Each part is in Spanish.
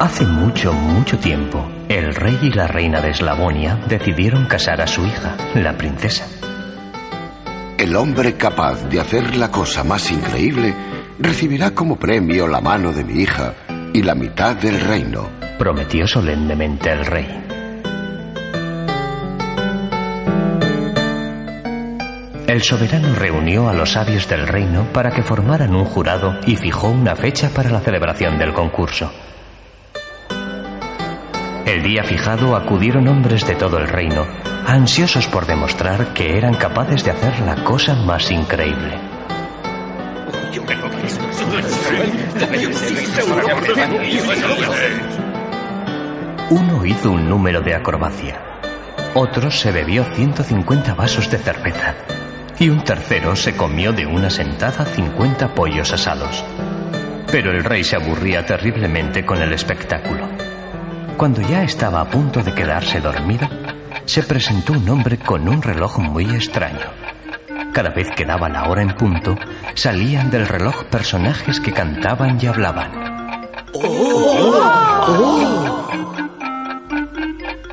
Hace mucho, mucho tiempo, el rey y la reina de Eslavonia decidieron casar a su hija, la princesa. El hombre capaz de hacer la cosa más increíble recibirá como premio la mano de mi hija y la mitad del reino, prometió solemnemente el rey. El soberano reunió a los sabios del reino para que formaran un jurado y fijó una fecha para la celebración del concurso. El día fijado acudieron hombres de todo el reino, ansiosos por demostrar que eran capaces de hacer la cosa más increíble. Uno hizo un número de acrobacia, otro se bebió 150 vasos de cerveza y un tercero se comió de una sentada 50 pollos asados. Pero el rey se aburría terriblemente con el espectáculo. Cuando ya estaba a punto de quedarse dormido, se presentó un hombre con un reloj muy extraño. Cada vez que daba la hora en punto, salían del reloj personajes que cantaban y hablaban.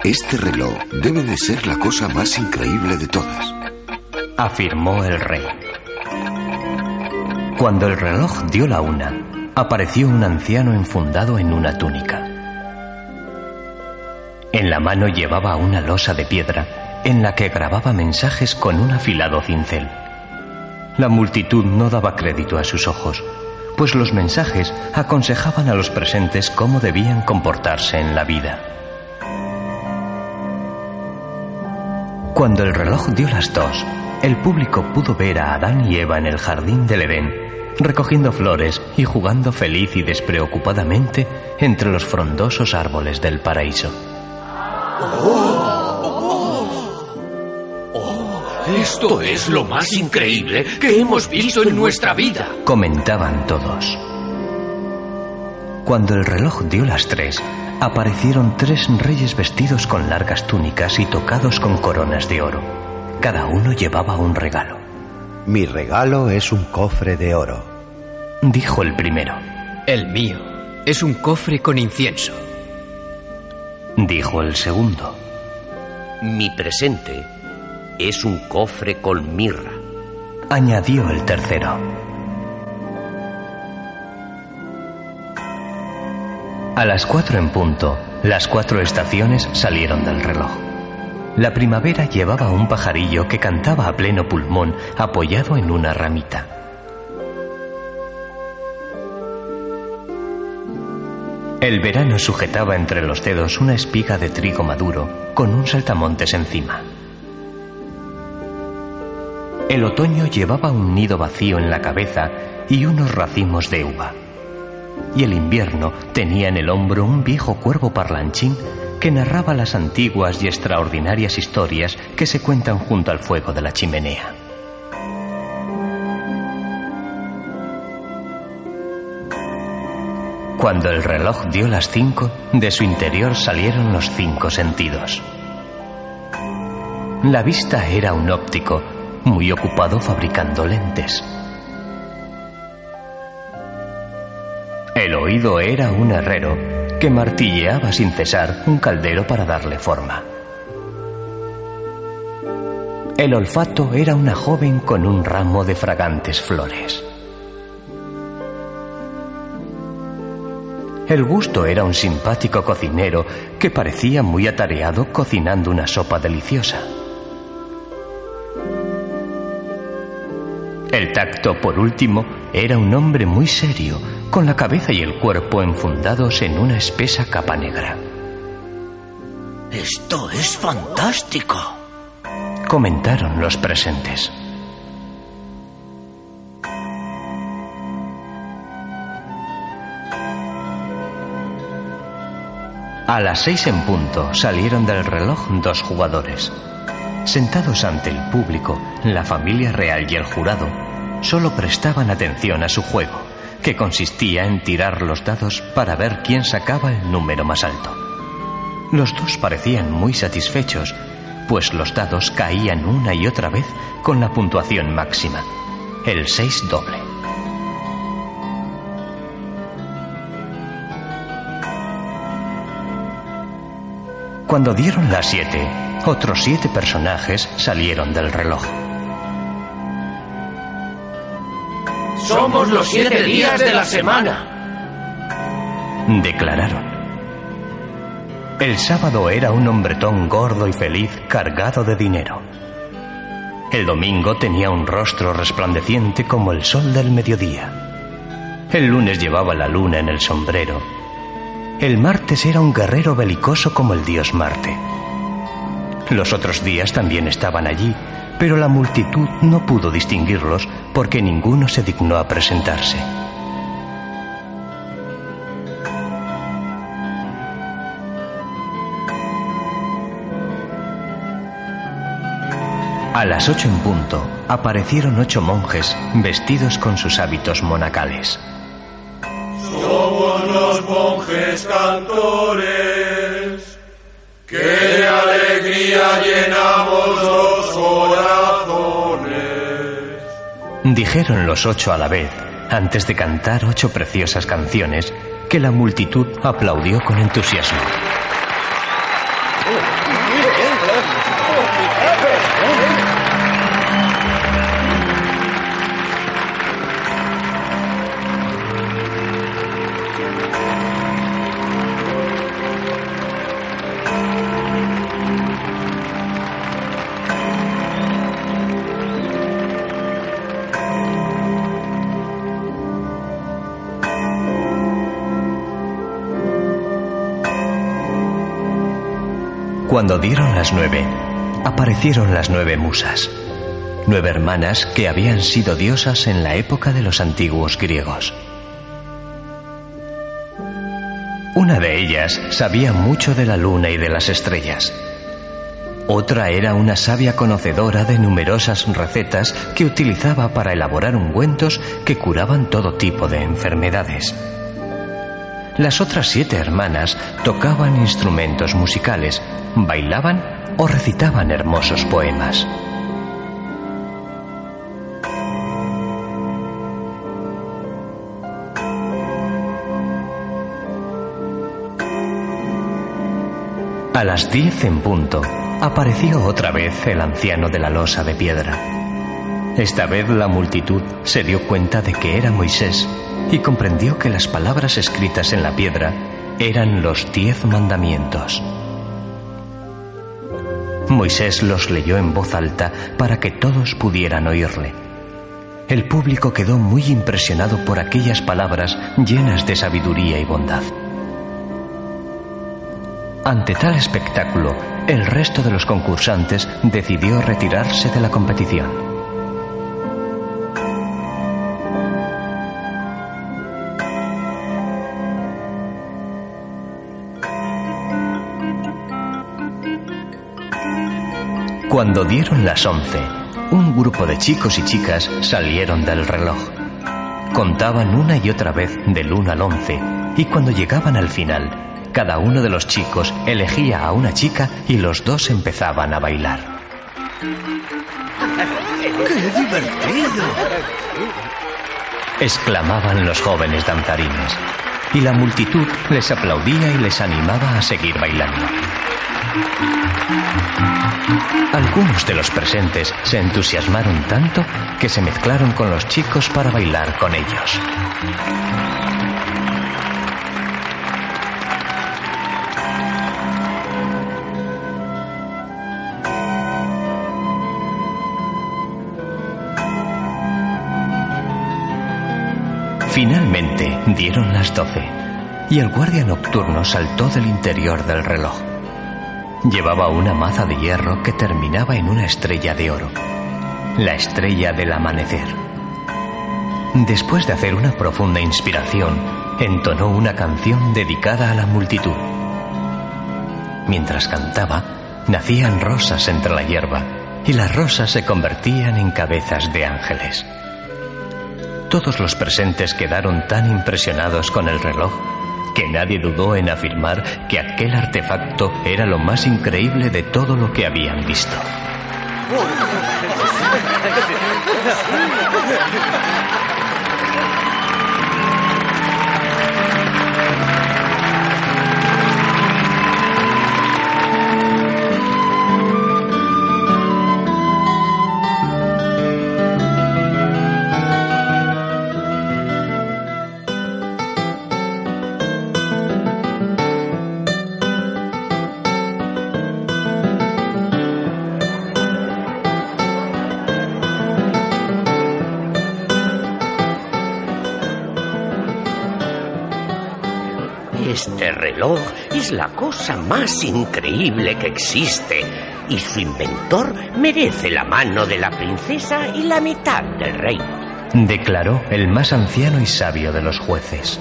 Este reloj debe de ser la cosa más increíble de todas, afirmó el rey. Cuando el reloj dio la una, apareció un anciano enfundado en una túnica. En la mano llevaba una losa de piedra en la que grababa mensajes con un afilado cincel. La multitud no daba crédito a sus ojos, pues los mensajes aconsejaban a los presentes cómo debían comportarse en la vida. Cuando el reloj dio las dos, el público pudo ver a Adán y Eva en el jardín del Edén, recogiendo flores y jugando feliz y despreocupadamente entre los frondosos árboles del paraíso. Esto es lo más increíble que hemos visto en nuestra vida, comentaban todos. Cuando el reloj dio las tres, aparecieron tres reyes vestidos con largas túnicas y tocados con coronas de oro. Cada uno llevaba un regalo. Mi regalo es un cofre de oro, dijo el primero. El mío es un cofre con incienso, dijo el segundo. Mi presente es un cofre con mirra, añadió el tercero. A las cuatro en punto, las cuatro estaciones salieron del reloj. La primavera llevaba un pajarillo que cantaba a pleno pulmón apoyado en una ramita. El verano sujetaba entre los dedos una espiga de trigo maduro con un saltamontes encima. El otoño llevaba un nido vacío en la cabeza y unos racimos de uva. Y el invierno tenía en el hombro un viejo cuervo parlanchín que narraba las antiguas y extraordinarias historias que se cuentan junto al fuego de la chimenea. Cuando el reloj dio las cinco, de su interior salieron los cinco sentidos. La vista era un óptico, muy ocupado fabricando lentes. El oído era un herrero que martilleaba sin cesar un caldero para darle forma. El olfato era una joven con un ramo de fragantes flores. El gusto era un simpático cocinero que parecía muy atareado cocinando una sopa deliciosa. El tacto, por último, era un hombre muy serio, con la cabeza y el cuerpo enfundados en una espesa capa negra. Esto es fantástico, comentaron los presentes. A las seis en punto salieron del reloj dos jugadores. Sentados ante el público, la familia real y el jurado solo prestaban atención a su juego, que consistía en tirar los dados para ver quién sacaba el número más alto. Los dos parecían muy satisfechos, pues los dados caían una y otra vez con la puntuación máxima, el seis doble. Cuando dieron las siete, otros siete personajes salieron del reloj. Somos los siete días de la semana. Declararon. El sábado era un hombretón gordo y feliz cargado de dinero. El domingo tenía un rostro resplandeciente como el sol del mediodía. El lunes llevaba la luna en el sombrero. El martes era un guerrero belicoso como el dios Marte. Los otros días también estaban allí, pero la multitud no pudo distinguirlos porque ninguno se dignó a presentarse. A las ocho en punto aparecieron ocho monjes vestidos con sus hábitos monacales. Los monjes cantores, de alegría llenamos los corazones. Dijeron los ocho a la vez, antes de cantar ocho preciosas canciones que la multitud aplaudió con entusiasmo. Cuando dieron las nueve, aparecieron las nueve musas, nueve hermanas que habían sido diosas en la época de los antiguos griegos. Una de ellas sabía mucho de la luna y de las estrellas. Otra era una sabia conocedora de numerosas recetas que utilizaba para elaborar ungüentos que curaban todo tipo de enfermedades. Las otras siete hermanas tocaban instrumentos musicales, bailaban o recitaban hermosos poemas. A las diez en punto apareció otra vez el anciano de la losa de piedra. Esta vez la multitud se dio cuenta de que era Moisés y comprendió que las palabras escritas en la piedra eran los diez mandamientos. Moisés los leyó en voz alta para que todos pudieran oírle. El público quedó muy impresionado por aquellas palabras llenas de sabiduría y bondad. Ante tal espectáculo, el resto de los concursantes decidió retirarse de la competición. Cuando dieron las once, un grupo de chicos y chicas salieron del reloj. Contaban una y otra vez del 1 al 11 y cuando llegaban al final, cada uno de los chicos elegía a una chica y los dos empezaban a bailar. ¡Qué divertido! exclamaban los jóvenes danzarines, y la multitud les aplaudía y les animaba a seguir bailando. Algunos de los presentes se entusiasmaron tanto que se mezclaron con los chicos para bailar con ellos. Finalmente dieron las doce y el guardia nocturno saltó del interior del reloj. Llevaba una maza de hierro que terminaba en una estrella de oro, la estrella del amanecer. Después de hacer una profunda inspiración, entonó una canción dedicada a la multitud. Mientras cantaba, nacían rosas entre la hierba y las rosas se convertían en cabezas de ángeles. Todos los presentes quedaron tan impresionados con el reloj que nadie dudó en afirmar que aquel artefacto era lo más increíble de todo lo que habían visto. es la cosa más increíble que existe y su inventor merece la mano de la princesa y la mitad del reino. Declaró el más anciano y sabio de los jueces.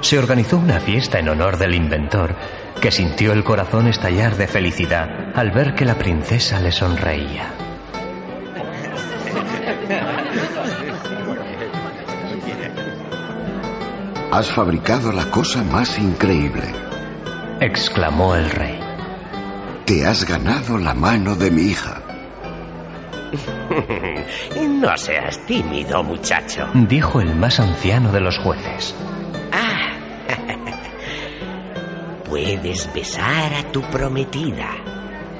Se organizó una fiesta en honor del inventor, que sintió el corazón estallar de felicidad al ver que la princesa le sonreía. Has fabricado la cosa más increíble. exclamó el rey. Te has ganado la mano de mi hija. no seas tímido, muchacho. Dijo el más anciano de los jueces. Ah, puedes besar a tu prometida.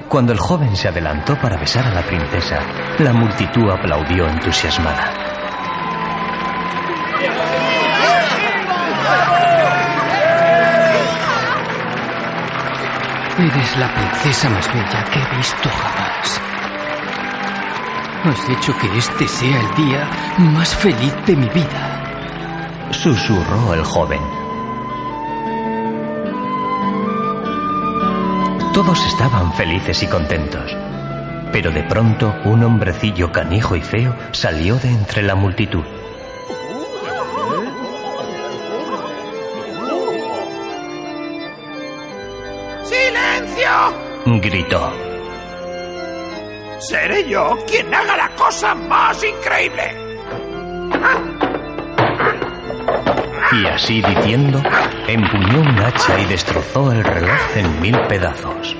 Cuando el joven se adelantó para besar a la princesa, la multitud aplaudió entusiasmada. Eres la princesa más bella que he visto jamás. Has hecho que este sea el día más feliz de mi vida. Susurró el joven. Todos estaban felices y contentos. Pero de pronto un hombrecillo canijo y feo salió de entre la multitud. Gritó. Seré yo quien haga la cosa más increíble. Y así diciendo, empuñó un hacha y destrozó el reloj en mil pedazos.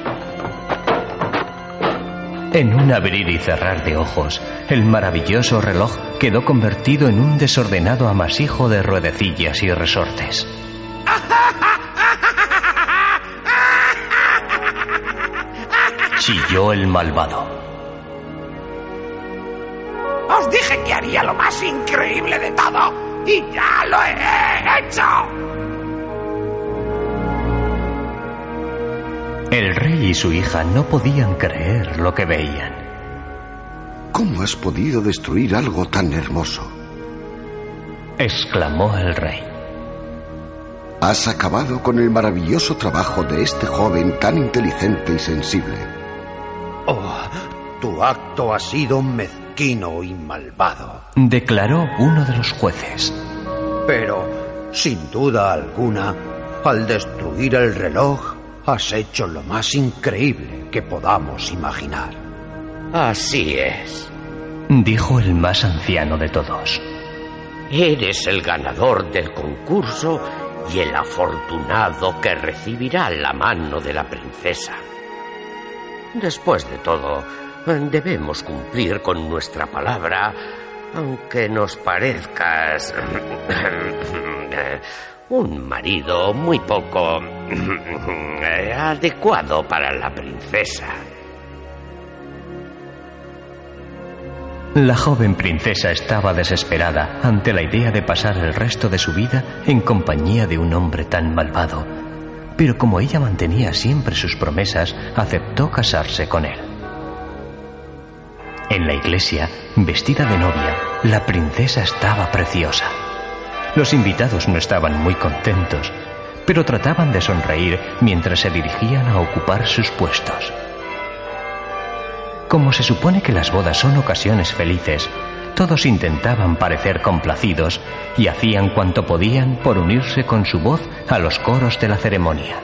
En un abrir y cerrar de ojos, el maravilloso reloj quedó convertido en un desordenado amasijo de ruedecillas y resortes. Chilló el malvado. Os dije que haría lo más increíble de todo y ya lo he hecho. El rey y su hija no podían creer lo que veían. ¿Cómo has podido destruir algo tan hermoso? exclamó el rey. Has acabado con el maravilloso trabajo de este joven tan inteligente y sensible. Oh, tu acto ha sido mezquino y malvado. Declaró uno de los jueces. Pero, sin duda alguna, al destruir el reloj, has hecho lo más increíble que podamos imaginar. Así es. Dijo el más anciano de todos. Eres el ganador del concurso y el afortunado que recibirá la mano de la princesa. Después de todo, debemos cumplir con nuestra palabra, aunque nos parezcas un marido muy poco adecuado para la princesa. La joven princesa estaba desesperada ante la idea de pasar el resto de su vida en compañía de un hombre tan malvado. Pero como ella mantenía siempre sus promesas, aceptó casarse con él. En la iglesia, vestida de novia, la princesa estaba preciosa. Los invitados no estaban muy contentos, pero trataban de sonreír mientras se dirigían a ocupar sus puestos. Como se supone que las bodas son ocasiones felices, todos intentaban parecer complacidos y hacían cuanto podían por unirse con su voz a los coros de la ceremonia.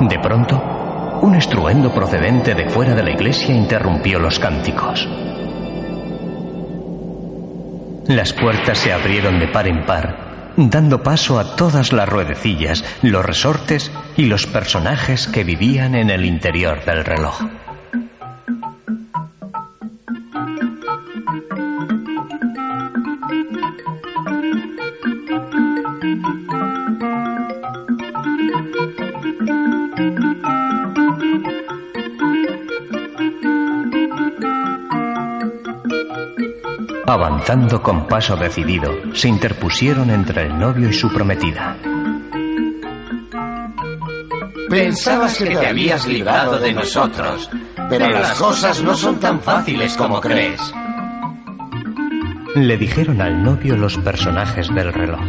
De pronto, un estruendo procedente de fuera de la iglesia interrumpió los cánticos. Las puertas se abrieron de par en par dando paso a todas las ruedecillas, los resortes y los personajes que vivían en el interior del reloj. Avanzando con paso decidido, se interpusieron entre el novio y su prometida. Pensabas que te habías librado de nosotros, pero las cosas no son tan fáciles como crees. Le dijeron al novio los personajes del reloj.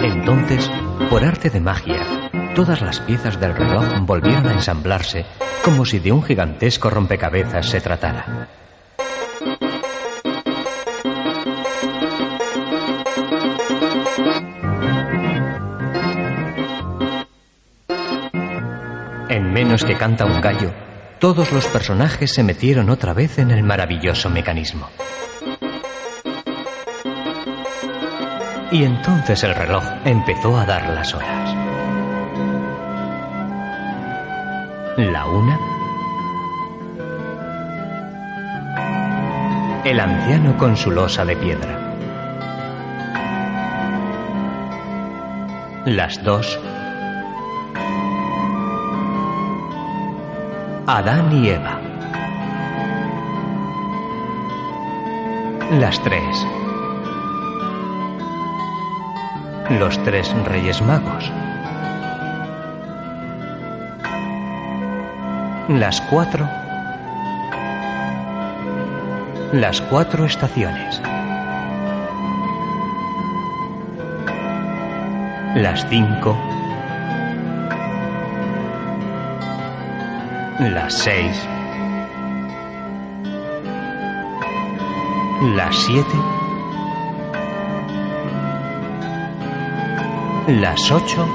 Entonces, por arte de magia, todas las piezas del reloj volvieron a ensamblarse como si de un gigantesco rompecabezas se tratara. En menos que canta un gallo, todos los personajes se metieron otra vez en el maravilloso mecanismo. Y entonces el reloj empezó a dar las horas. La una. El anciano con su losa de piedra. Las dos. Adán y Eva. Las tres. Los tres reyes magos. Las cuatro. Las cuatro estaciones. Las cinco. Las seis. Las siete. Las ocho.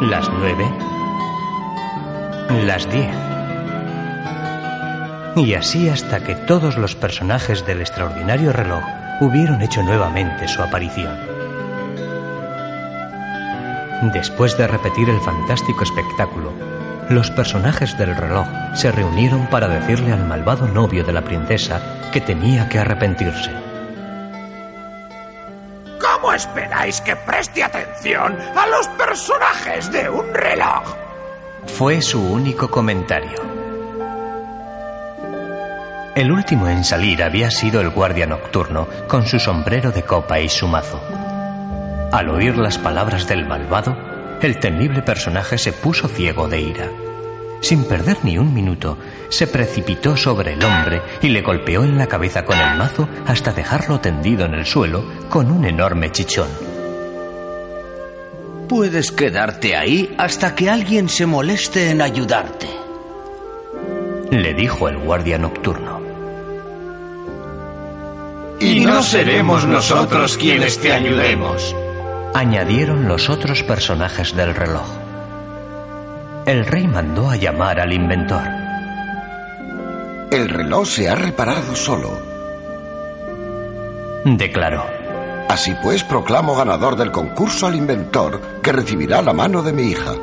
Las nueve. Las diez. Y así hasta que todos los personajes del extraordinario reloj hubieron hecho nuevamente su aparición. Después de repetir el fantástico espectáculo, los personajes del reloj se reunieron para decirle al malvado novio de la princesa que tenía que arrepentirse. ¿Cómo esperáis que preste atención a los personajes de un reloj? Fue su único comentario. El último en salir había sido el guardia nocturno con su sombrero de copa y su mazo. Al oír las palabras del malvado, el temible personaje se puso ciego de ira. Sin perder ni un minuto, se precipitó sobre el hombre y le golpeó en la cabeza con el mazo hasta dejarlo tendido en el suelo con un enorme chichón. Puedes quedarte ahí hasta que alguien se moleste en ayudarte. Le dijo el guardia nocturno. Y no seremos nosotros quienes te ayudemos. Añadieron los otros personajes del reloj. El rey mandó a llamar al inventor. El reloj se ha reparado solo. Declaró. Así pues, proclamo ganador del concurso al inventor que recibirá la mano de mi hija.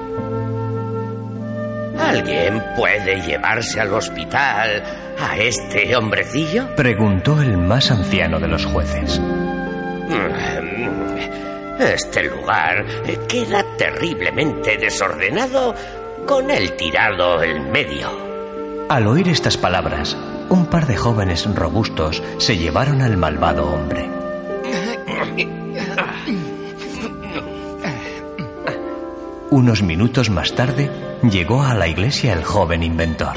¿Alguien puede llevarse al hospital a este hombrecillo? Preguntó el más anciano de los jueces. Este lugar queda terriblemente desordenado con él tirado en medio. Al oír estas palabras, un par de jóvenes robustos se llevaron al malvado hombre. Unos minutos más tarde, llegó a la iglesia el joven inventor.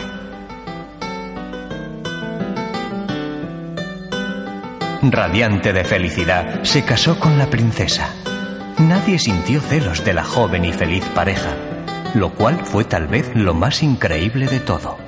Radiante de felicidad, se casó con la princesa. Nadie sintió celos de la joven y feliz pareja, lo cual fue tal vez lo más increíble de todo.